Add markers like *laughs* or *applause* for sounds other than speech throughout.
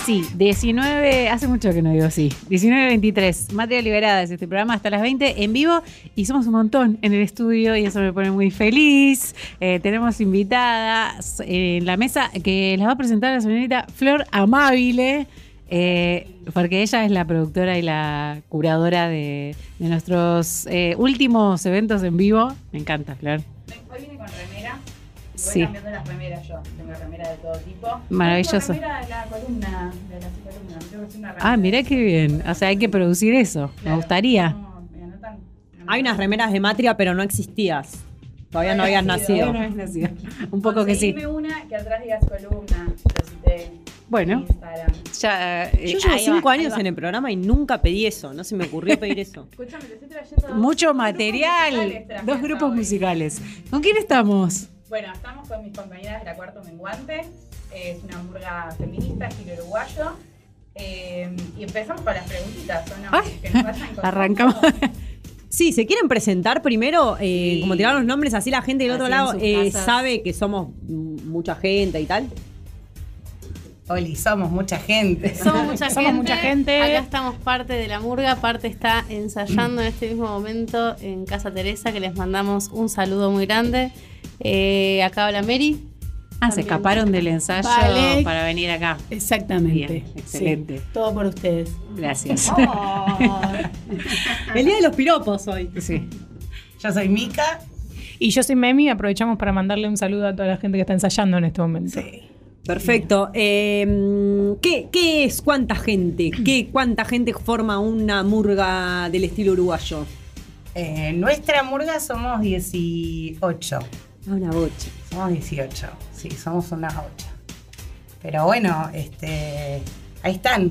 Eh, sí, 19, hace mucho que no digo sí. 19.23, Materia Liberada es este programa hasta las 20 en vivo y somos un montón en el estudio y eso me pone muy feliz. Eh, tenemos invitadas en la mesa que las va a presentar la señorita Flor Amabile. eh, porque ella es la productora y la curadora de, nuestros eh, últimos eventos en vivo. Me encanta, Flor. Hoy vine con remera. Voy Sí. cambiando las remeras yo. Tengo remera de todo tipo. Maravilloso. Tengo remera de la columna, de la columna. Tengo que Ah, mirá qué bien. O sea, hay que producir eso. Me Claro. gustaría. No, me anotan. Hay unas remeras de Matria, pero no existías. Todavía no habías Todavía nacido. no nacido. Un poco que sí. Una que atrás digas columna. Bueno. Ya, eh, Yo llevo va, cinco ahí años va. en el programa y nunca pedí eso. No se me ocurrió pedir eso. *laughs* Escúchame, te estoy trayendo dos Mucho grupos material. musicales traje Dos grupos hoy. musicales. ¿Con quién estamos? Bueno, estamos con mis compañeras de la Cuarto Menguante. Es una murga feminista, estilo uruguayo. Eh, y empezamos con las preguntitas, ¿o no? Ay, que nos vayan. *laughs* Arrancamos. Sí, ¿se quieren presentar primero? Eh, Sí. Como tiraron los nombres, así la gente del otro Así lado eh, sabe que somos mucha gente y tal. Oli, somos mucha gente. *laughs* Somos mucha Somos gente. mucha gente. Acá estamos parte de la murga, parte está ensayando en este mismo momento en Casa Teresa, que les mandamos un saludo muy grande. Eh, acá habla Mary. Ah, se escaparon del ensayo Vale. para venir acá. Exactamente. Bien, excelente. Sí, todo por ustedes. Gracias. *laughs* El día de los piropos hoy. Sí. Yo soy Mica. Y yo soy Memi, aprovechamos para mandarle un saludo a toda la gente que está ensayando en este momento. Perfecto. Eh, ¿qué, qué es cuánta gente? ¿Qué, ¿Cuánta gente forma una murga del estilo uruguayo? Eh, nuestra murga somos 18. Ah, Una bocha. Somos 18. Sí, somos una 8. Pero bueno, este, ahí están.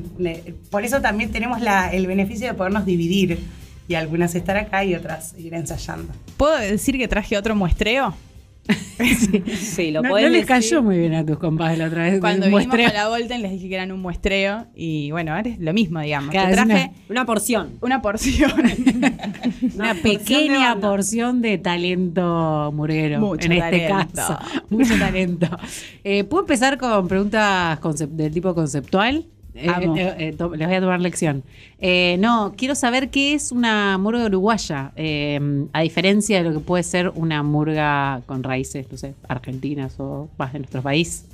Por eso también tenemos la- el beneficio de podernos dividir. Y algunas estar acá y otras ir ensayando. ¿Puedo decir que traje otro muestreo? Sí, lo No, no les decir. cayó muy bien a tus compadres la otra vez. Cuando vinimos muestreo. con la Volten les dije que eran un muestreo y bueno, ahora es lo mismo, digamos. Claro, Te traje Una porción. una porción. *laughs* *laughs* Una porción de pequeña porción de talento murguero. Mucho en este talento. caso. Mucho talento. *laughs* Eh, ¿Puedo empezar con preguntas del tipo conceptual? Eh, eh, eh, to- les voy a tomar lección. Eh, no, quiero saber qué es una murga uruguaya, eh, a diferencia de lo que puede ser una murga con raíces, no sé, argentinas o más de nuestro país.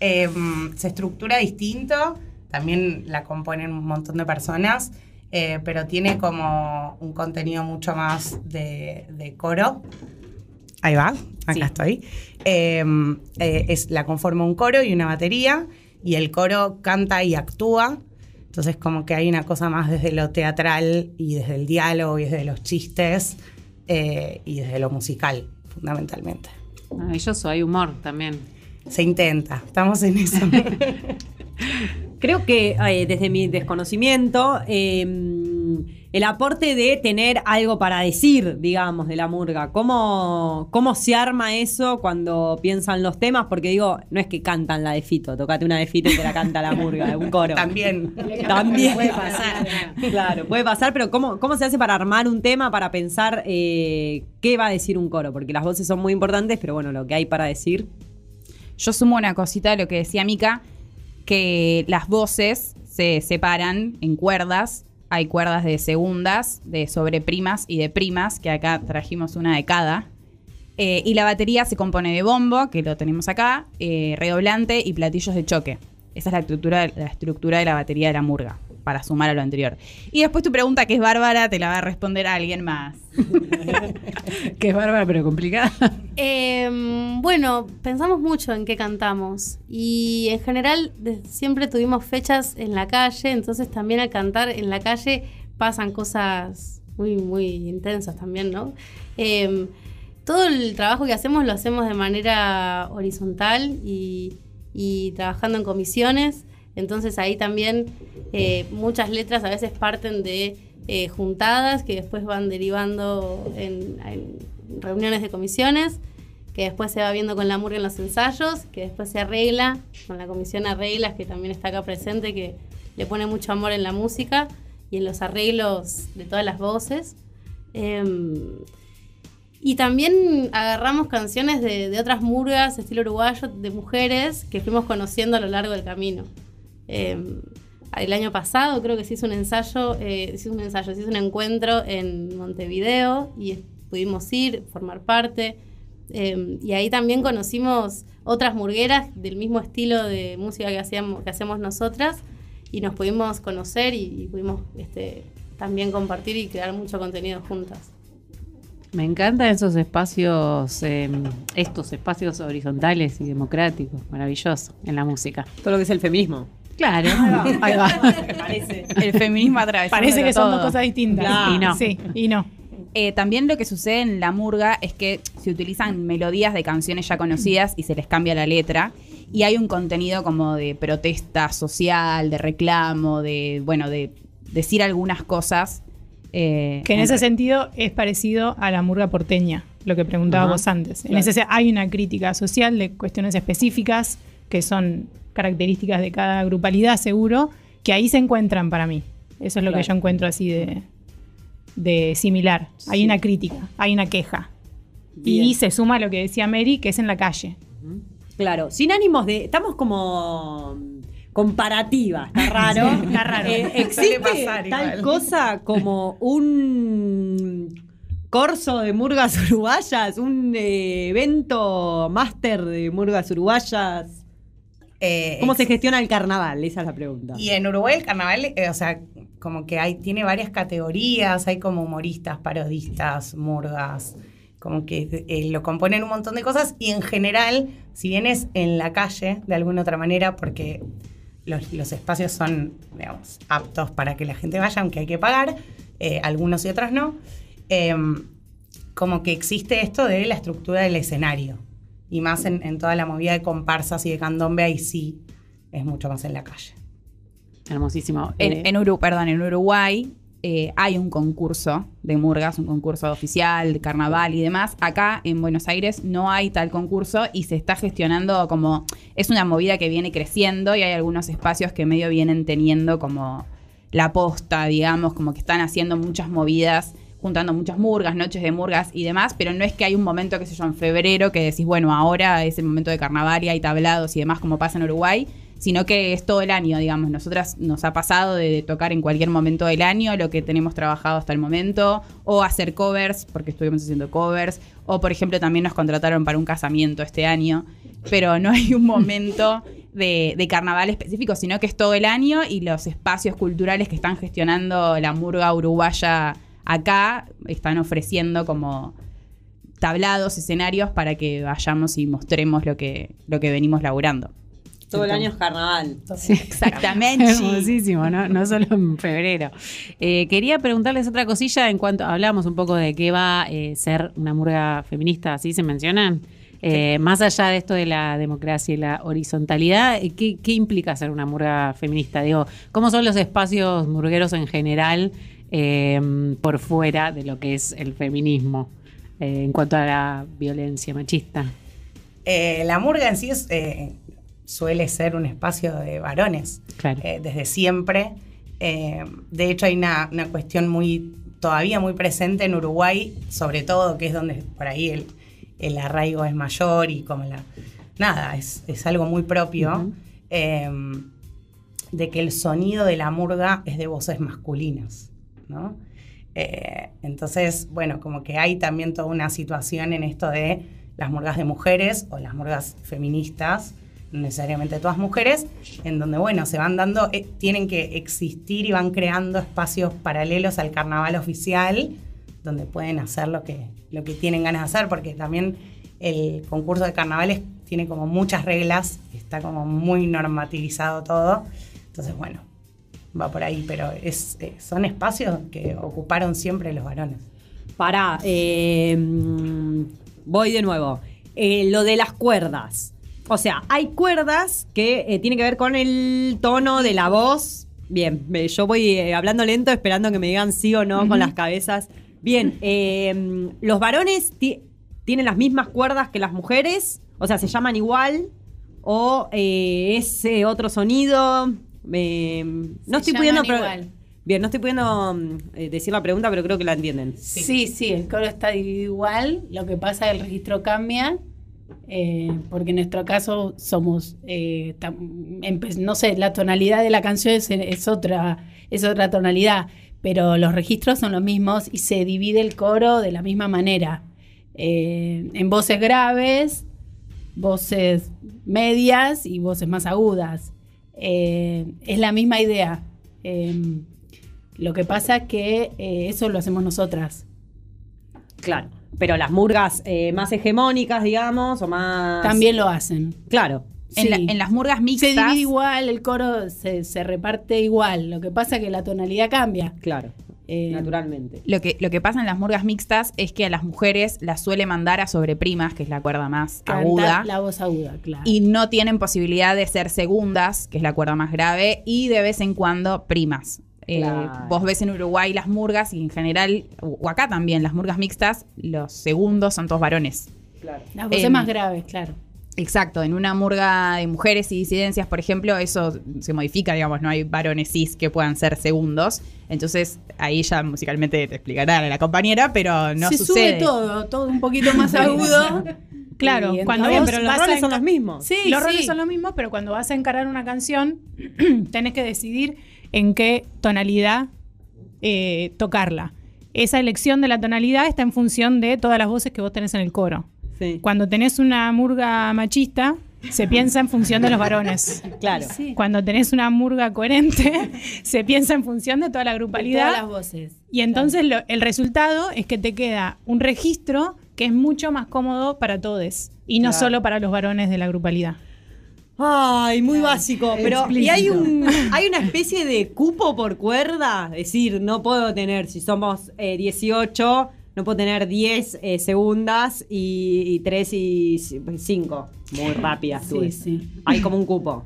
Eh, se estructura distinto, también la componen un montón de personas, eh, pero tiene como un contenido mucho más de, de coro. Ahí va, acá Sí. estoy. Eh, eh, es, la conforma un coro y una batería, y el coro canta y actúa. Entonces como que hay una cosa más desde lo teatral y desde el diálogo y desde los chistes eh, y desde lo musical, fundamentalmente. Maravilloso, hay humor también. Se intenta, estamos en eso. *laughs* Creo que eh, desde mi desconocimiento, eh, el aporte de tener algo para decir, digamos, de la murga, ¿cómo, ¿cómo se arma eso cuando piensan los temas? Porque digo, no es que cantan la de Fito, tocate una de Fito y te la canta la murga, un coro. También. También Puede pasar. Claro, puede pasar, pero ¿cómo, cómo se hace para armar un tema, para pensar eh, qué va a decir un coro? Porque las voces son muy importantes, pero bueno, lo que hay para decir. Yo sumo una cosita a lo que decía Mica, que las voces se separan en cuerdas. Hay cuerdas de segundas, de sobreprimas y de primas, que acá trajimos una de cada. Eh, y la batería se compone de bombo, que lo tenemos acá, eh, redoblante y platillos de choque. Esa es la estructura, la estructura de la batería de la murga, para sumar a lo anterior. Y después tu pregunta, que es bárbara, te la va a responder alguien más. *laughs* Que es bárbara pero complicada. Eh, bueno, pensamos mucho en qué cantamos y en general siempre tuvimos fechas en la calle, entonces también al cantar en la calle pasan cosas muy, muy intensas también, ¿no? Eh, todo el trabajo que hacemos lo hacemos de manera horizontal y, y trabajando en comisiones, entonces ahí también eh, muchas letras a veces parten de eh, juntadas que después van derivando en, reuniones de comisiones, que después se va viendo con la murga en los ensayos, que después se arregla con la comisión arreglas, que también está acá presente, que le pone mucho amor en la música y en los arreglos de todas las voces. Em, y también agarramos canciones de otras murgas, estilo uruguayo, de mujeres, que fuimos conociendo a lo largo del camino. Eh, el año pasado creo que se hizo un ensayo, eh, se hizo un ensayo, se hizo un encuentro en Montevideo y pudimos ir, formar parte. Eh, y ahí también conocimos otras murgueras del mismo estilo de música que, hacíamos, que hacemos nosotras y nos pudimos conocer y, y pudimos este, también compartir y crear mucho contenido juntas. Me encantan esos espacios, eh, estos espacios horizontales y democráticos, maravilloso en la música. Todo lo que es el feminismo. Claro, ahí va. *laughs* Parece. El feminismo atravesado. Parece que son dos cosas distintas. Claro. Y no. Sí, y no. Eh, también lo que sucede en la murga es que se utilizan melodías de canciones ya conocidas y se les cambia la letra. Y hay un contenido como de protesta social, de reclamo, de, bueno, de decir algunas cosas. eh, Que en ese sentido es parecido a la murga porteña, lo que preguntabas vos antes. En ese se- hay una crítica social de cuestiones específicas que son características de cada grupalidad, seguro, que ahí se encuentran para mí. Eso es lo que yo encuentro así de, de similar. Hay una crítica, hay una queja. Bien. Y se suma a lo que decía Mary, que es en la calle. Claro, sin ánimos de. Estamos como comparativa, está raro. *laughs* está raro. Eh, *laughs* ¿Existe pasar tal igual. *laughs* cosa como un corso de murgas uruguayas? ¿Un eh, evento máster de murgas uruguayas? Eh, ¿Cómo se gestiona el carnaval? Esa es la pregunta. Y en Uruguay el carnaval, eh, o sea, como que hay, tiene varias categorías, hay como humoristas, parodistas, murgas, como que eh, lo componen un montón de cosas y en general, si bien es en la calle, de alguna otra manera, porque los, los espacios son, digamos, aptos para que la gente vaya, aunque hay que pagar, algunos y otros no, como que existe esto de la estructura del escenario. Y más en, en toda la movida de comparsas y de candombe, ahí sí es mucho más en la calle. Hermosísimo. Eh, En, en Uru- perdón, en Uruguay eh, hay un concurso de murgas, un concurso oficial, de carnaval y demás. Acá en Buenos Aires no hay tal concurso y se está gestionando como. Es una movida que viene creciendo y hay algunos espacios que medio vienen teniendo como la posta, digamos, como que están haciendo muchas movidas juntando muchas murgas, noches de murgas y demás, pero no es que hay un momento, qué sé yo, en febrero que decís, bueno, ahora es el momento de carnaval y hay tablados y demás como pasa en Uruguay, sino que es todo el año, digamos. Nosotras nos ha pasado de tocar en cualquier momento del año lo que tenemos trabajado hasta el momento, o hacer covers, porque estuvimos haciendo covers, o por ejemplo también nos contrataron para un casamiento este año, pero no hay un momento de, de carnaval específico, sino que es todo el año y los espacios culturales que están gestionando la murga uruguaya acá están ofreciendo como tablados, escenarios para que vayamos y mostremos lo que, lo que venimos laburando. Todo el año es carnaval. Sí, Exactamente. *laughs* Hermosísimo, ¿no? No solo en febrero. Eh, quería preguntarles otra cosilla en cuanto hablamos un poco de qué va a eh, ser una murga feminista, ¿así se mencionan? Eh, más allá de esto de la democracia y la horizontalidad, ¿qué, qué implica ser una murga feminista? Digo, ¿cómo son los espacios murgueros en general eh, por fuera de lo que es el feminismo eh, en cuanto a la violencia machista? Eh, la murga en sí es, eh, suele ser un espacio de varones, Claro. desde siempre. Eh, de hecho, hay una, una cuestión muy todavía muy presente en Uruguay, sobre todo, que es donde por ahí el, el arraigo es mayor y como la... Nada, es, es algo muy propio. Eh, de que el sonido de la murga es de voces masculinas, Eh, entonces, bueno, como que hay también toda una situación en esto de las murgas de mujeres o las murgas feministas, no necesariamente todas mujeres, en donde, bueno, se van dando, eh, tienen que existir y van creando espacios paralelos al carnaval oficial, donde pueden hacer lo que, lo que tienen ganas de hacer, porque también el concurso de carnavales tiene como muchas reglas, está como muy normativizado todo. Entonces, bueno, va por ahí, pero es, eh, son espacios que ocuparon siempre los varones. Pará, eh, voy de nuevo. Eh, lo de las cuerdas. O sea, hay cuerdas que eh, tienen que ver con el tono de la voz. Bien, yo voy hablando lento esperando que me digan sí o no con las cabezas. Bien, los varones ti- tienen las mismas cuerdas que las mujeres, o sea, se llaman igual, o es eh, otro sonido. Eh, no estoy pudiendo. Bien, no estoy pudiendo mm, eh, decir la pregunta, pero creo que la entienden. Sí. sí, el coro está dividido igual. Lo que pasa es que el registro cambia, Eh, porque en nuestro caso somos, eh, no sé, la tonalidad de la canción es, es otra, es otra tonalidad, pero los registros son los mismos y se divide el coro de la misma manera. Eh, en voces graves, voces medias y voces más agudas. Eh, es la misma idea. Eh, lo que pasa es que eh, eso lo hacemos nosotras. Claro. Pero las murgas eh, más hegemónicas, digamos, o más. También lo hacen. Claro. En, la- Sí. en las murgas Se mixtas. divide igual, el coro se, se reparte igual. Lo que pasa es que la tonalidad cambia. Claro. Eh, Naturalmente. Lo que, lo que pasa en las murgas mixtas es que a las mujeres las suele mandar a sobreprimas, que es la cuerda más cantar aguda. La voz aguda, claro. y no tienen posibilidad de ser segundas, que es la cuerda más grave, y de vez en cuando primas. Eh, Claro. vos ves en Uruguay las murgas y en general, o o acá también, las murgas mixtas, los segundos son todos varones. Claro. Las voces em, más graves, claro. Exacto, en una murga de mujeres y disidencias, por ejemplo, eso se modifica, digamos, no hay varones cis que puedan ser segundos. Entonces, ahí ya musicalmente te explicará la compañera, pero no se sucede. sube todo, todo un poquito más *laughs* agudo. Claro, cuando vos pero los vas a roles son los mismos. Sí, los sí. roles son los mismos, pero cuando vas a encarar una canción, *clears throat* tenés que decidir en qué tonalidad eh, tocarla. Esa elección de la tonalidad está en función de todas las voces que vos tenés en el coro. Sí. Cuando tenés una murga machista, se piensa en función de los varones. *laughs* Claro. Sí. Cuando tenés una murga coherente, *laughs* se piensa en función de toda la De grupalidad. todas las voces. Y entonces lo- el resultado es que te queda un registro que es mucho más cómodo para todos y no Claro. solo para los varones de la grupalidad. Ay, muy básico. Pero, ¿y hay, un, *laughs* hay una especie de cupo por cuerda? Es decir, no puedo tener, si somos eh, 18, no puedo tener 10 eh, segundas y, y 3 y 5. Muy rápidas. Sí, sí. Hay como un cupo.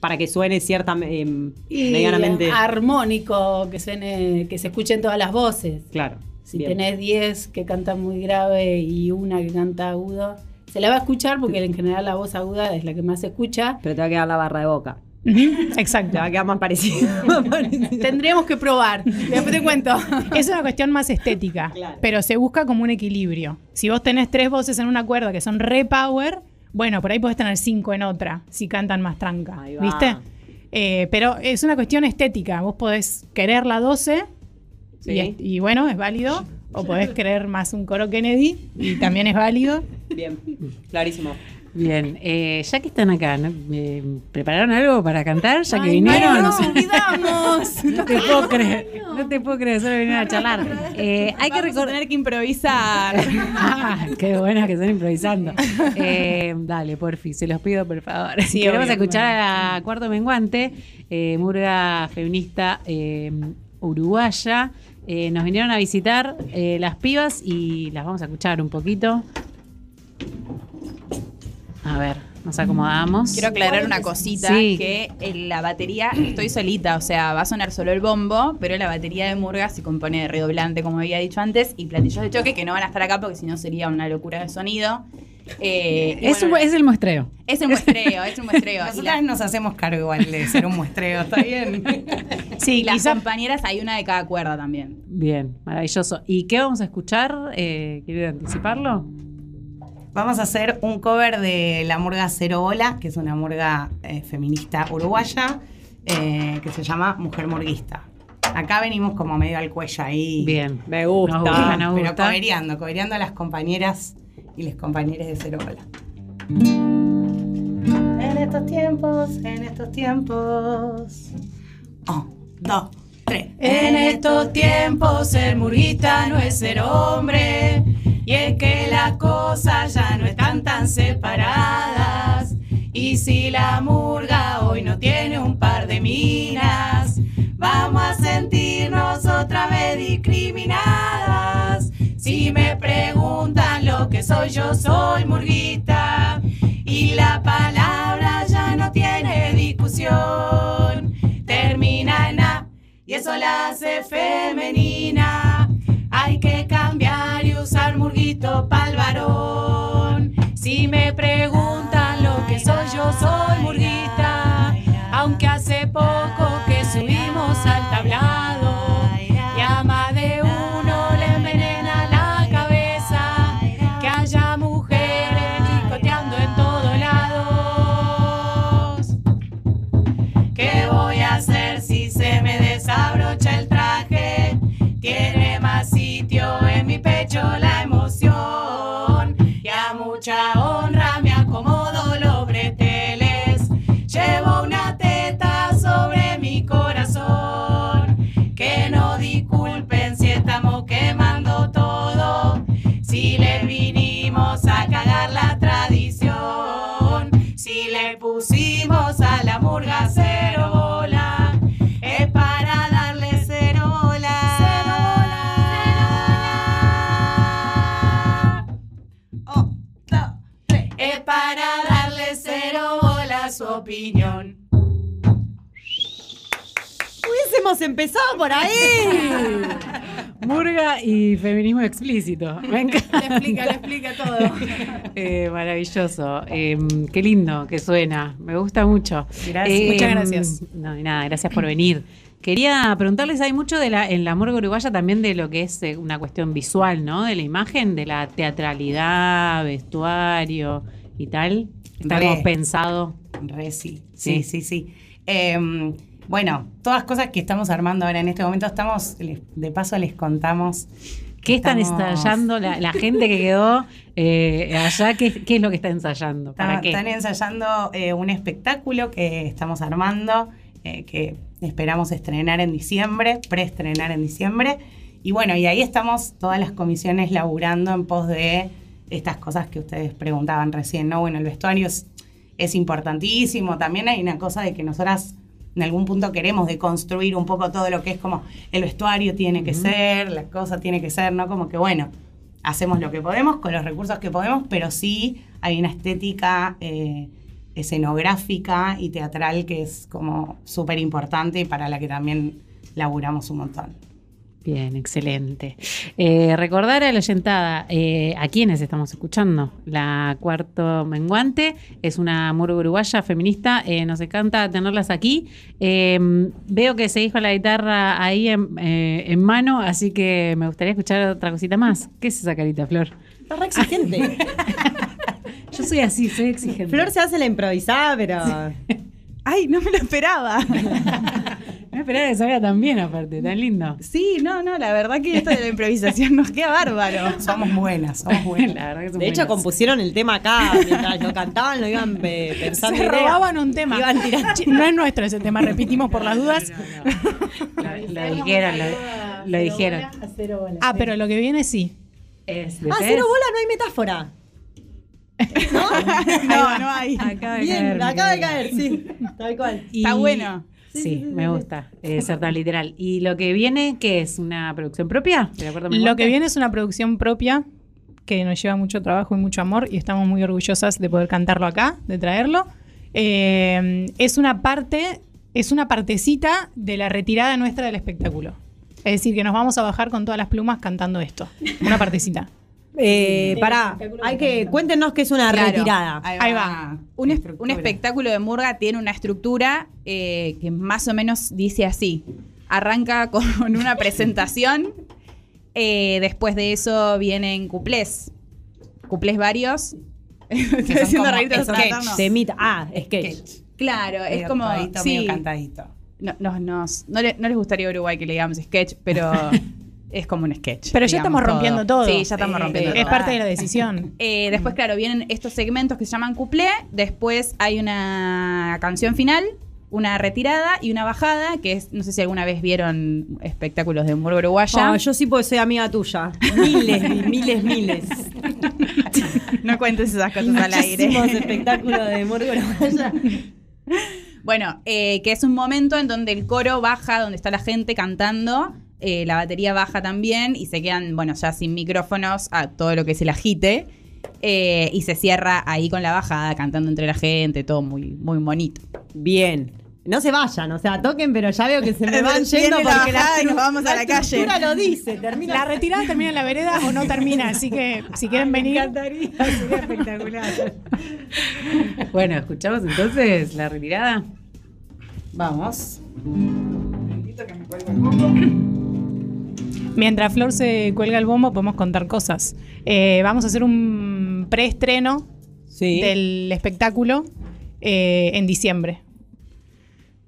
Para que suene cierta, eh, Y medianamente. armónico, que, suene, que se escuchen todas las voces. Claro. Si bien. tenés 10 que cantan muy grave y una que canta agudo, se la va a escuchar porque en general la voz aguda es la que más se escucha. Pero te va a quedar la barra de boca. Exacto. Te va a quedar más parecido. *laughs* más parecido. Tendríamos que probar. Después te cuento. Es una cuestión más estética, Claro. pero se busca como un equilibrio. Si vos tenés tres voces en una cuerda que son re power, bueno, por ahí podés tener cinco en otra, si cantan más tranca. ¿viste? Eh, pero es una cuestión estética. Vos podés querer la 12 Sí. y, es- y bueno, es válido. O podés *laughs* querer más un coro Kennedy y también es válido. Bien, clarísimo. Bien, eh, ya que están acá, ¿no? Eh, ¿prepararon algo para cantar? Ya que vinieron. no, nos olvidamos. *laughs* No te puedo creer, no te puedo creer, solo vinieron a charlar. Eh, hay que Vamos recordar. que improvisar. Ah, qué buenas que están improvisando. Eh, dale, porfi, se los pido, por favor. Sí, Queremos obvio. escuchar a Cuarto Menguante, eh, murga feminista uruguaya. Nos vinieron a visitar las pibas y las vamos a escuchar un poquito. A ver, nos acomodamos. Quiero aclarar una cosita, Sí. que en la batería estoy solita, o sea, va a sonar solo el bombo, pero la batería de Murga se compone de redoblante, como había dicho antes, y platillos de choque que no van a estar acá porque si no sería una locura de sonido. Eh, es, bueno, un- es el muestreo. es un muestreo, es un muestreo. Y Nosotras la- nos hacemos cargo igual de ser un muestreo, ¿está bien? *laughs* Sí, y las quizá compañeras hay una de cada cuerda también. Bien, maravilloso. ¿Y qué vamos a escuchar? Eh, ¿Quieren anticiparlo? Vamos a hacer un cover de la murga Cero Bola, que es una murga eh, feminista uruguaya, eh, que se llama Mujer Murguista. Acá venimos como medio al cuello ahí. Bien. Me gusta. Nos gusta, nos Pero gusta. cobereando, cobereando a las compañeras y los compañeros de Cero Bola. En estos tiempos, en estos tiempos. Un, dos, tres. En estos tiempos ser murguista no es ser hombre y es que las cosas ya no están tan separadas. Y si la murga hoy no tiene un par de minas vamos a sentirnos otra vez discriminadas. Si me preguntan lo que soy yo soy murguita. Y la palabra ya no tiene discusión. Termina en A y eso la hace femenina. Murguito pa'l varón. Si me preguntan lo que soy, yo soy murguita. Aunque hace poco Hubiésemos empezado por ahí. *laughs* Murga y feminismo explícito. Me encanta. Le explica, le explica todo. *laughs* Eh, maravilloso. Eh, qué lindo que suena. Me gusta mucho. Gracias. Muchas gracias. No, nada, gracias por venir. Quería preguntarles, hay mucho de la, en la morgue uruguaya también de lo que es eh, una cuestión visual, ¿no? De la imagen, de la teatralidad, vestuario y tal. Está Re. como pensado. Re sí, Sí. sí, sí, sí. Bueno, todas cosas que estamos armando ahora en este momento, estamos, de paso les contamos. ¿Qué están Estamos- ensayando la, la gente que quedó eh, allá? ¿qué, qué es lo que está ensayando? ¿Para Está- qué? Están ensayando eh, un espectáculo que estamos armando, eh, que esperamos estrenar en diciembre, preestrenar en diciembre. Y bueno, y ahí estamos todas las comisiones laburando en pos de estas cosas que ustedes preguntaban recién, ¿no? Bueno, el vestuario es, es importantísimo. También hay una cosa de que nosotras en algún punto queremos deconstruir un poco todo lo que es como el vestuario tiene que ser, la cosa tiene que ser, ¿no? Como que bueno, hacemos lo que podemos con los recursos que podemos, pero sí hay una estética eh, escenográfica y teatral que es como súper importante y para la que también laburamos un montón. Bien, excelente. Eh, recordar a la oyentada eh, a quienes estamos escuchando. La Cuarto Menguante es una murga uruguaya feminista. eh, nos encanta tenerlas aquí. Eh, veo que seguís con la guitarra ahí en, eh, en mano, así que me gustaría escuchar otra cosita más. ¿Qué es esa carita, Flor? Está re exigente. *laughs* Yo soy así, soy exigente. Flor se hace la improvisada, pero. Ay, no me lo esperaba. *laughs* Me esperaba que salga tan bien, aparte, tan lindo. Sí, no, no, la verdad que esto de la improvisación nos queda bárbaro. *laughs* Somos buenas, somos *laughs* buenas. La verdad que son De hecho, buenas. compusieron el tema acá. Mientras lo cantaban, lo iban eh, pensando. Se robaban un tema. Iban tirando. *laughs* No es nuestro ese tema, repetimos por las dudas. Lo, lo dijeron, lo, lo dijeron. Ah, pero lo que viene sí. Es Ah, cero bola, no hay metáfora. No, no hay. Acaba de Bien, caer, acaba de caer, sí. Tal cual. Está bueno. Sí, me gusta eh, ser tan literal. ¿Y lo que viene, qué es? ¿Una producción propia? ¿De acuerdo, Lo que viene es una producción propia que nos lleva mucho trabajo y mucho amor y estamos muy orgullosas de poder cantarlo acá, de traerlo. Eh, es una parte, es una partecita de la retirada nuestra del espectáculo. Es decir, que nos vamos a bajar con todas las plumas cantando esto. Una partecita. Eh, pará, hay que. Cuéntenos qué es una Claro. retirada. Ahí va. Un, es- Estructura. un espectáculo de murga tiene una estructura eh, que más o menos dice así. Arranca *laughs* con una presentación, eh, después de eso vienen cuplés. Cuplés varios. *laughs* Estoy haciendo reír sketch. Temita. Ah, sketch. Claro, es Medio como... sí. medio cantadito. No, nos- nos- no, le- no les gustaría a Uruguay que le digamos sketch, pero *laughs* es como un sketch. Pero ya estamos rompiendo todo. Sí, ya estamos Sí, rompiendo Es todo. parte de la decisión. *laughs* Eh, después, claro, vienen estos segmentos que se llaman cuplé. Después hay una canción final, una retirada y una bajada, que es, no sé si alguna vez vieron espectáculos de humor uruguaya. Ah, yo sí porque soy amiga tuya. Miles, y miles, miles. *laughs* no cuentes esas cosas al aire. Espectáculos de morgue uruguaya. Bueno, eh, que es un momento en donde el coro baja, donde está la gente cantando, eh, la batería baja también y se quedan, bueno, ya sin micrófonos a todo lo que es el agite. eh, y se cierra ahí con la bajada, cantando entre la gente, todo muy, muy bonito. Bien. No se vayan, o sea, toquen, pero ya veo que se *laughs* me van yendo la porque bajada y nos vamos a la calle. lo dice, *laughs* termina. La retirada termina en la vereda o no termina, así que si quieren venir. *laughs* sería espectacular. bueno, escuchamos entonces la retirada. Vamos. Mientras Flor se cuelga el bombo, podemos contar cosas. Eh, vamos a hacer un preestreno Sí. del espectáculo eh, en diciembre.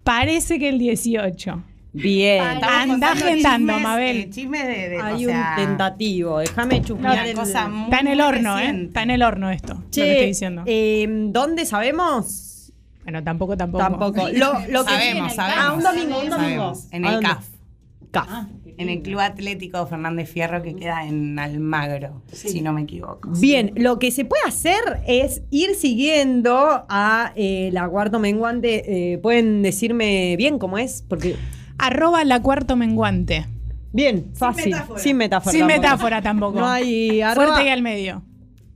Parece que el 18. Bien. Anda agendando, Mabel. eh, chismes de, de- Hay o sea, un tentativo, déjame una el- cosa muy Está en el horno, ¿eh? Está en el horno esto, lo que estoy diciendo. eh, ¿Dónde sabemos? bueno, tampoco, tampoco. Tampoco. Lo, lo *laughs* que Sabemos, sabemos. Ah, un domingo, un domingo. Sabemos. En ¿A el? CAF. CAF. En el Club Atlético Fernández Fierro que queda en Almagro, si no me equivoco. Bien, lo que se puede hacer es ir siguiendo a eh, la cuarto menguante. eh, ¿Pueden decirme bien cómo es? Porque. Arroba la cuarto menguante. Bien, fácil. Sin metáfora. Sin metáfora tampoco. No hay arroba- Fuerte y al medio.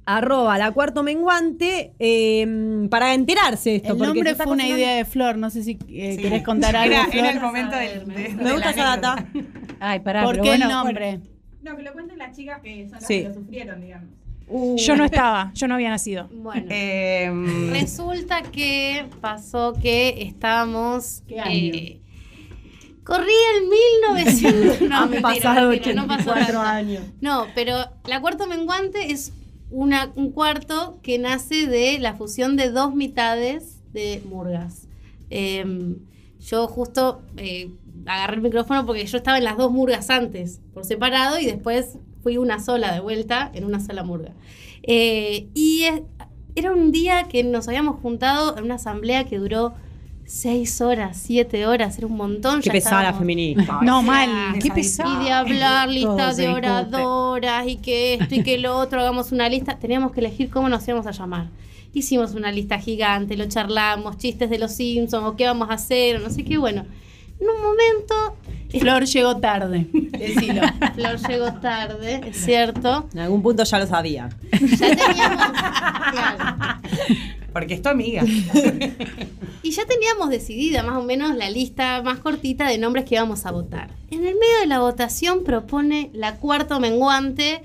Arroba la cuarto menguante eh, para enterarse de esto. El nombre fue una idea de Flor, no sé si eh, Sí. querés contar algo. Era, Flor. era el momento del. de- Me de gusta esa data. Ay, pará, ¿Por pero qué bueno, el nombre? No, que lo cuenten las chicas que son las Sí. que lo sufrieron, digamos. Yo no estaba, yo no había nacido. Bueno. Eh, Resulta que pasó que estábamos. ¿Qué año? eh, corría el 1900. *laughs* No, Han mentira, pasado mentira, no pasó 84 tanto. años. No, pero la cuarto menguante es una, un cuarto que nace de la fusión de dos mitades de murgas. Eh, yo justo eh, agarré el micrófono porque yo estaba en las dos murgas antes, por separado, y después fui una sola de vuelta en una sola murga. Eh, y era un día que nos habíamos juntado en una asamblea que duró seis horas, siete horas, era un montón. Qué ya pesada la feminista. No, o sea, mal. Qué esa pesado. y de hablar listas de oradoras y que esto y que lo otro, hagamos una lista. Teníamos que elegir cómo nos íbamos a llamar. Hicimos una lista gigante, lo charlamos, chistes de los Simpsons, o qué vamos a hacer, o no sé qué. Bueno, en un momento, Flor llegó tarde. Decilo. Flor llegó tarde, es cierto. En algún punto ya lo sabía. Ya teníamos. claro. Porque es tu amiga. *laughs* Y ya teníamos decidida más o menos la lista más cortita de nombres que íbamos a votar. En el medio de la votación propone la cuarto menguante.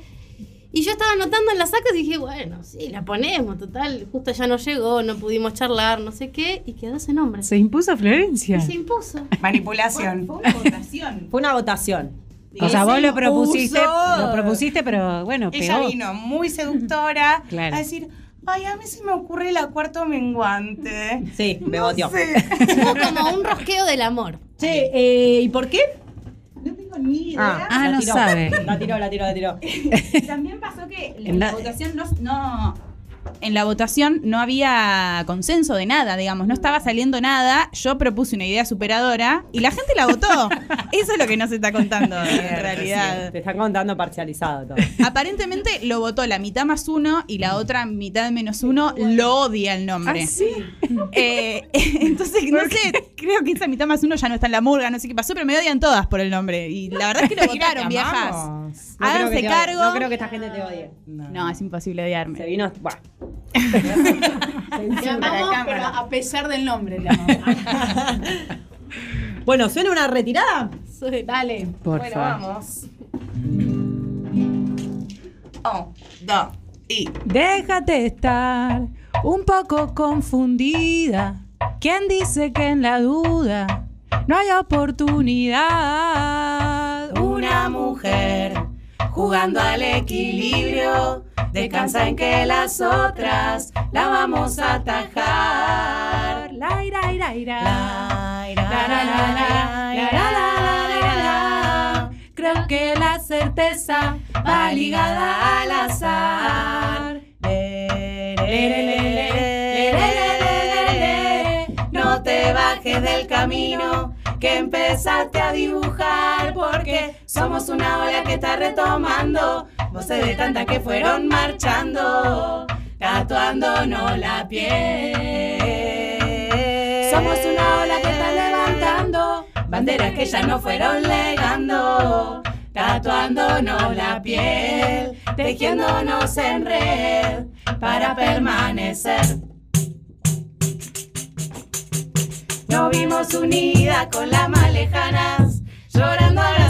Y yo estaba anotando en las actas y dije, bueno, sí, la ponemos, total. Justo ya no llegó, no pudimos charlar, no sé qué. Y quedó ese nombre. Se impuso Florencia. Y se impuso. Manipulación. Fue una votación. Fue una votación. O sea, vos lo propusiste, lo propusiste, pero bueno, Ella pegó. vino muy seductora Claro. a decir, ay, a mí se me ocurre la cuarto menguante. Sí, me No. Hubo como un rosqueo del amor. Che, eh, ¿y por qué? No tengo ni idea. Ah, la no tiró. sabe. La tiró, la tiró, la tiró. *laughs* También pasó que la- votación no, no en la votación no había consenso de nada, digamos, no estaba saliendo nada. Yo propuse una idea superadora y la gente la votó. *laughs* Eso es lo que no se está contando en realidad. Te están contando parcializado todo. Aparentemente lo votó la mitad más uno y la otra mitad menos uno lo odia el nombre. Eh, *laughs* entonces, no sé, creo que esa mitad más uno ya no está en la murga, no sé qué pasó, pero me odian todas por el nombre. Y la verdad es que lo *laughs* votaron, viejas. No Háganse te cargo. No creo que esta gente te odie. No, es imposible Se odiarme. vino. Buah. Amamos, pero a pesar del nombre amamos. *laughs* Bueno, ¿suena una retirada? Dale. Por bueno, favor. vamos. Un, dos y. Déjate estar un poco confundida. ¿Quién dice que en la duda no hay oportunidad? Una mujer jugando al equilibrio, Descansa en que las otras la vamos a atajar. La ira, ira, ira. La ira, la la la la la la Creo que la certeza va ligada al azar. No te bajes del camino que empezaste a dibujar porque somos una ola que está retomando voces de tantas que fueron marchando tatuándonos la piel. Somos una ola que está levantando banderas que ya no fueron legando tatuándonos la piel tejiéndonos en red para permanecer. Nos vimos unidas con las más lejanas, llorando abrazadas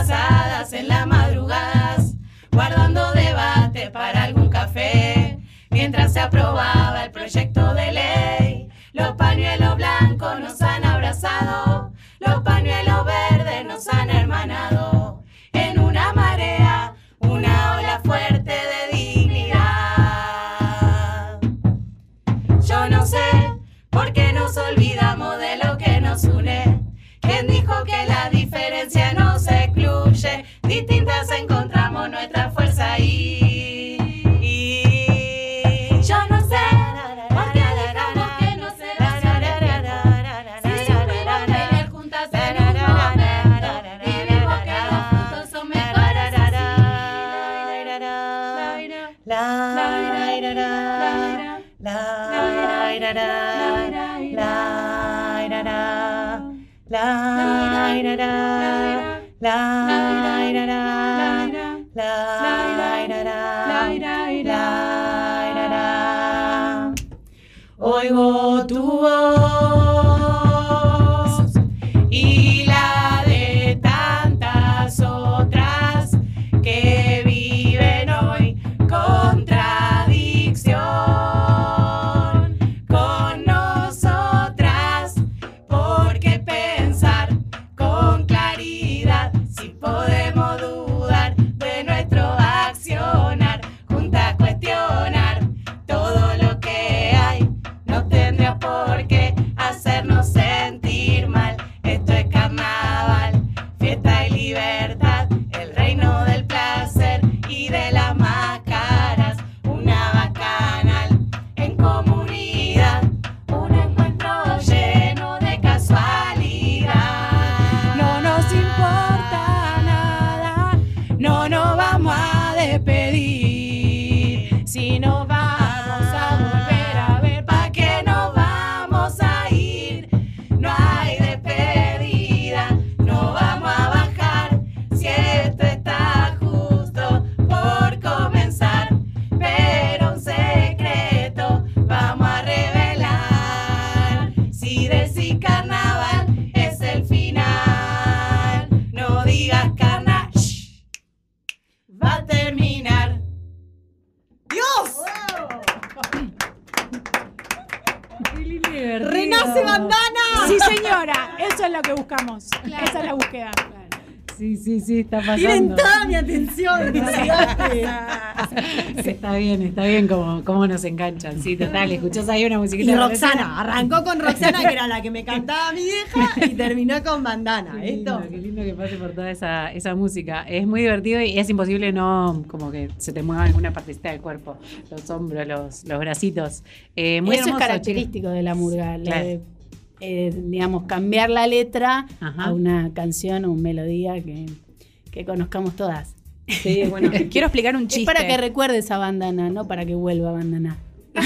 Sí, sí, está Tienen pasando. toda mi atención. *laughs* Está bien, está bien como, como nos enganchan. Sí, total. Escuchás ahí una musiquita. Y Roxana, arrancó con Roxana, que era la que me *laughs* cantaba mi vieja, y terminó con bandana. Qué lindo, Esto. qué lindo que pase por toda esa, esa música. Es muy divertido y es imposible no como que se te mueva alguna partecita del cuerpo. Los hombros, los, los bracitos. Eh, muy Eso hermoso, es característico de la murga, Claro. de, eh, digamos, cambiar la letra Ajá. a una canción o una melodía que, que conozcamos todas. Sí, bueno. *laughs* Quiero explicar un Es chiste. para que recuerdes a bandana, no para que vuelva a bandana. *laughs*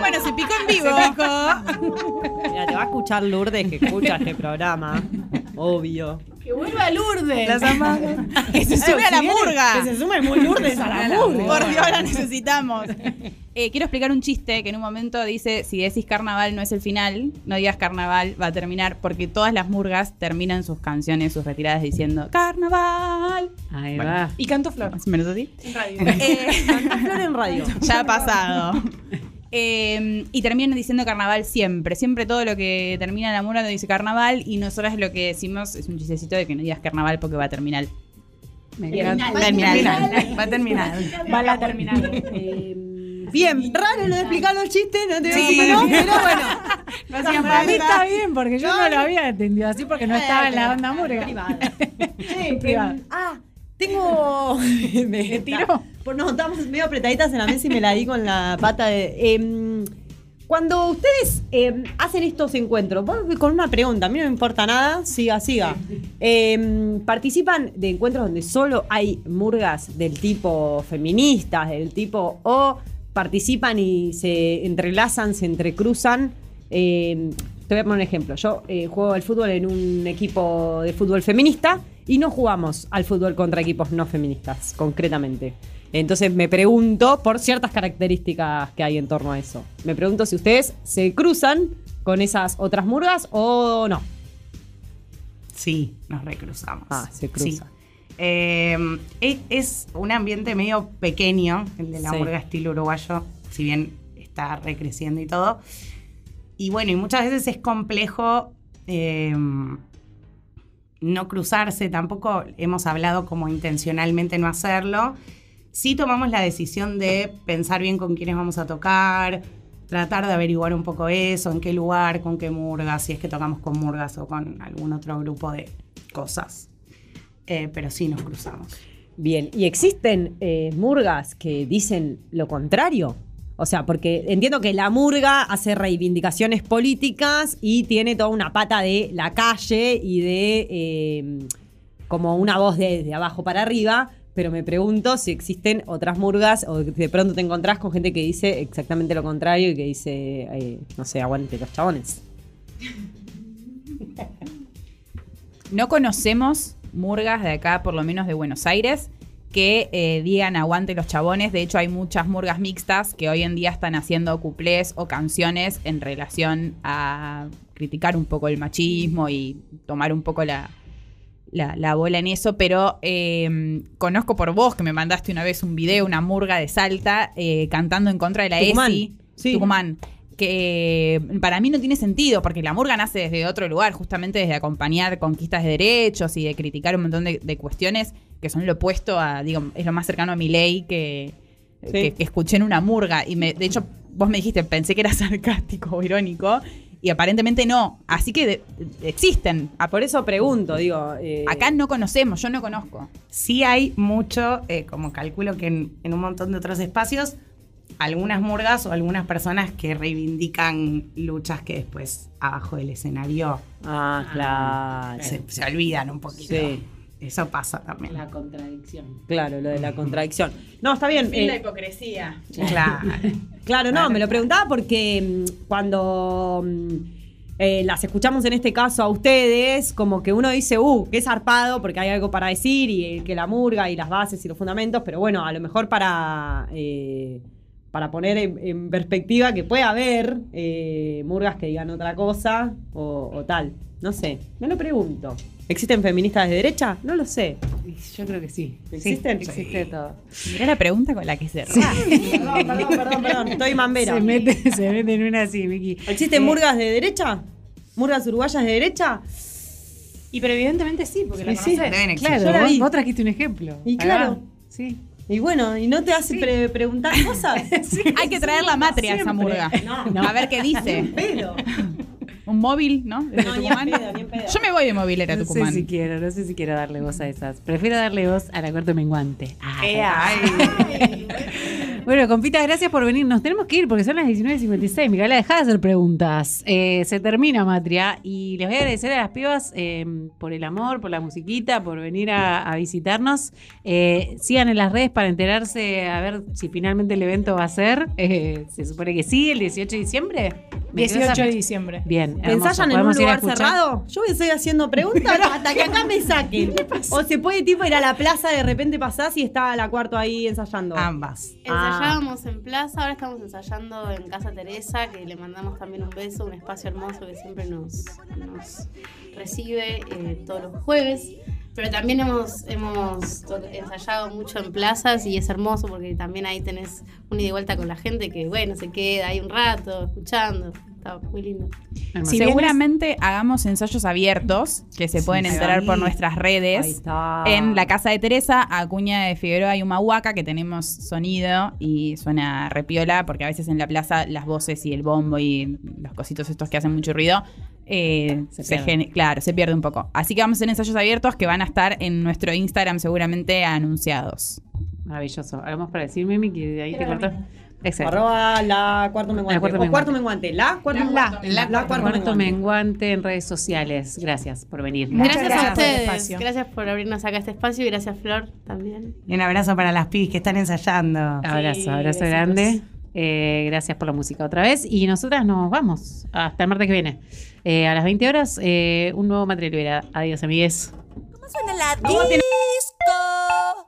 Bueno, se picó en vivo. Mira, te va a escuchar Lourdes que escucha este programa. *laughs* Obvio. ¡Que vuelva Lourdes! Las amamos. *laughs* Que se sube a la murga. Que se sume muy Lourdes a la *laughs* murga. Por Dios, la necesitamos. *laughs* Eh, quiero explicar un chiste que en un momento dice, si decís carnaval no es el final, no digas carnaval, va a terminar, porque todas las murgas terminan sus canciones, sus retiradas diciendo carnaval. Ahí Bueno. va. Y canto flor. Más o menos así. En radio. Eh, Canta Flor en radio. ya ha pasado. Eh, y terminan diciendo carnaval siempre. Siempre todo lo que termina la murga dice carnaval y nosotras lo que decimos es un chistecito de que no digas carnaval porque va a terminar. Va a terminar. Va a terminar. Va a la terminal. Eh, Bien, raro lo de explicar los chistes, no te voy a Sí. no, pero *laughs* bueno. No, sí, para mí está bien, porque yo no lo había entendido así porque no estaba en la banda murga. Privada. *laughs* Che, Privada. em, ah, tengo. *laughs* *laughs* me tiró. No, estamos medio apretaditas en la mesa y me la di con la pata de. em, cuando ustedes em, hacen estos encuentros, voy con una pregunta, a mí no me importa nada, siga, siga. Em, ¿Participan de encuentros donde solo hay murgas del tipo feministas, del tipo o participan y se entrelazan, se entrecruzan? Te voy a poner un ejemplo. Yo eh, juego al fútbol en un equipo de fútbol feminista y no jugamos al fútbol contra equipos no feministas, concretamente. Entonces me pregunto por ciertas características que hay en torno a eso. Me pregunto si ustedes se cruzan con esas otras murgas o no. Sí, nos recruzamos. Ah, se cruza. Sí. Eh, es, es un ambiente medio pequeño, el de la Sí. murga estilo uruguayo, si bien está recreciendo y todo. Y bueno, y muchas veces es complejo eh, no cruzarse, tampoco hemos hablado como intencionalmente no hacerlo. Sí tomamos la decisión de pensar bien con quiénes vamos a tocar, tratar de averiguar un poco eso, en qué lugar, con qué murgas, si es que tocamos con murgas o con algún otro grupo de cosas. Eh, pero sí nos cruzamos. Bien, ¿y existen eh, murgas que dicen lo contrario? O sea, porque entiendo que la murga hace reivindicaciones políticas y tiene toda una pata de la calle y de eh, como una voz de, de abajo para arriba, pero me pregunto si existen otras murgas o de pronto te encontrás con gente que dice exactamente lo contrario y que dice, eh, no sé, aguante los chabones. No conocemos murgas de acá, por lo menos de Buenos Aires, que eh, digan aguante los chabones. De hecho, hay muchas murgas mixtas que hoy en día están haciendo cuplés o canciones en relación a criticar un poco el machismo y tomar un poco la, la, la bola en eso, pero eh, conozco por vos que me mandaste una vez un video, una murga de Salta, eh, cantando en contra de la Tucumán. ESI, Sí. Tucumán, que para mí no tiene sentido, porque la murga nace desde otro lugar, justamente desde acompañar conquistas de derechos y de criticar un montón de, de cuestiones que son lo opuesto a, digo, es lo más cercano a mi ley que, que, que escuché en una murga. Y me, de hecho, vos me dijiste, pensé que era *laughs* sarcástico o irónico, y aparentemente no. Así que de- de- existen. Ah, por eso pregunto, digo. eh, Acá no conocemos, yo no conozco. Sí hay mucho, eh, como calculo que en, en un montón de otros espacios, algunas murgas o algunas personas que reivindican luchas que después abajo del escenario Ah, claro. se, se olvidan un poquito. Sí. Eso pasa también. La contradicción. Claro, lo de la contradicción. No, está bien. eh, hipocresía. Claro. *laughs* Claro, no, me lo preguntaba porque mm, cuando mm, eh, las escuchamos en este caso a ustedes, como que uno dice, uh, qué zarpado, porque hay algo para decir, y eh, que la murga y las bases y los fundamentos, pero bueno, a lo mejor para, eh, para poner en, en perspectiva que puede haber eh, murgas que digan otra cosa o, o tal. No sé, me lo pregunto. ¿Existen feministas de derecha? No lo sé. Yo creo que sí. ¿Existen? Sí, existe todo. Mirá la pregunta con la que se Perdón, *laughs* perdón, perdón, perdón, estoy mambera. Se mete, se mete en una así, Miki. ¿Existen Eh, murgas de derecha? ¿Murgas uruguayas de derecha? Y pero evidentemente sí, porque la sí. Claro, vos, vos trajiste un ejemplo. Y claro. Sí. Y bueno, ¿y no te hace pre- preguntar cosas? *laughs* Hay que traer la matria a esa murga. No. A ver qué dice. Pero. Un móvil, ¿no? Desde No, Tucumán. pedo, ni en pedo. Yo me voy de movilera a No Tucumán. sé si quiero, no sé si quiero darle voz a esas. Prefiero darle voz a la cuarta menguante. Ah, Bueno, compita, gracias por venir. Nos tenemos que ir porque son las 19.56. Micaela, dejá de hacer preguntas. Eh, se termina Matria y les voy a agradecer a las pibas eh, por el amor, por la musiquita, por venir a, a visitarnos. Eh, sigan en las redes para enterarse a ver si finalmente el evento va a ser. Eh, se supone que sí, el 18 de diciembre. ¿Me quedó 18 de diciembre. Bien. ¿Ensayan en un ¿Podemos ir a lugar cerrado? Yo voy a seguir haciendo preguntas hasta que acá me saquen. O se puede tipo ir a la plaza, de repente pasás y está la cuarto ahí ensayando. Ambas. Ensayábamos en plaza, ahora estamos ensayando en Casa Teresa, que le mandamos también un beso, un espacio hermoso que siempre nos, nos recibe eh, todos los jueves. Pero también hemos, hemos ensayado mucho en plazas y es hermoso porque también ahí tenés un ida y vuelta con la gente que, bueno, se queda ahí un rato escuchando. Está muy lindo. Si bien Seguramente hagamos ensayos abiertos que se pueden Sí, enterar por nuestras Ahí redes. está. En la casa de Teresa, Acuña de Figueroa y Humahuaca, que tenemos sonido y suena repiola, porque a veces en la plaza las voces y el bombo y los cositos estos que hacen mucho ruido, eh, Se claro, se pierde un poco. Así que vamos a hacer ensayos abiertos que van a estar en nuestro Instagram seguramente anunciados. Maravilloso. Hagamos para decirme, Miki, de ahí te cortó. Excelente. Arroba la cuarto menguante. La cuarto o cuarto menguante. La cuarto La, menguante. la, La, cuarto Cuarto menguante. menguante en redes sociales. Gracias por venir. Gracias, gracias a por ustedes. espacio. Gracias por abrirnos acá este espacio y gracias Flor también. Y un abrazo para las pibis que están ensayando. Abrazo, Sí, abrazo grande. Eh, gracias por la música otra vez. Y nosotras nos vamos hasta el martes que viene. Eh, a las 20 horas, eh, un nuevo material. Adiós, amigues. ¿Cómo suena la disco?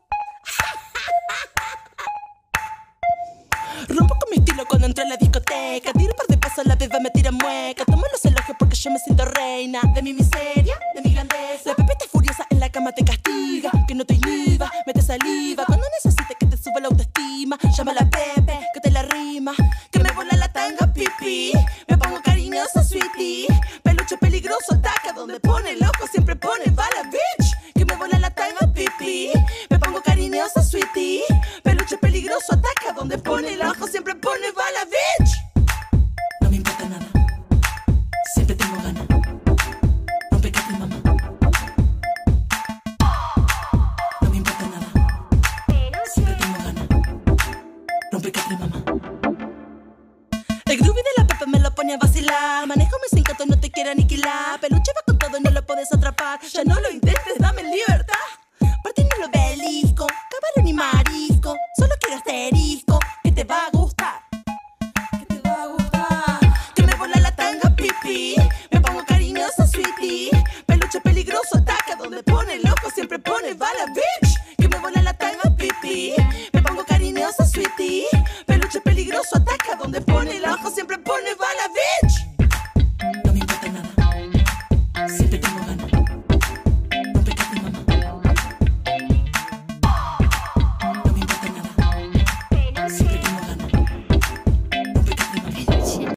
Cuando entro en la discoteca. Tiro un par de pasos, la beba me tira mueca. Tomo los elogios porque yo me siento reina. De mi miseria, de mi grandeza. La pepita furiosa en la cama te castiga. Que no te inhiba, mete saliva. Cuando necesites que te suba la autoestima, llama a la Pepe, que te la rima. Que me vuela la tanga, pipi. Me pongo cariñosa, sweetie. Peluche peligroso, ataca donde pone el ojo, siempre pone bala, bitch. Que me vuela la tanga, pipi.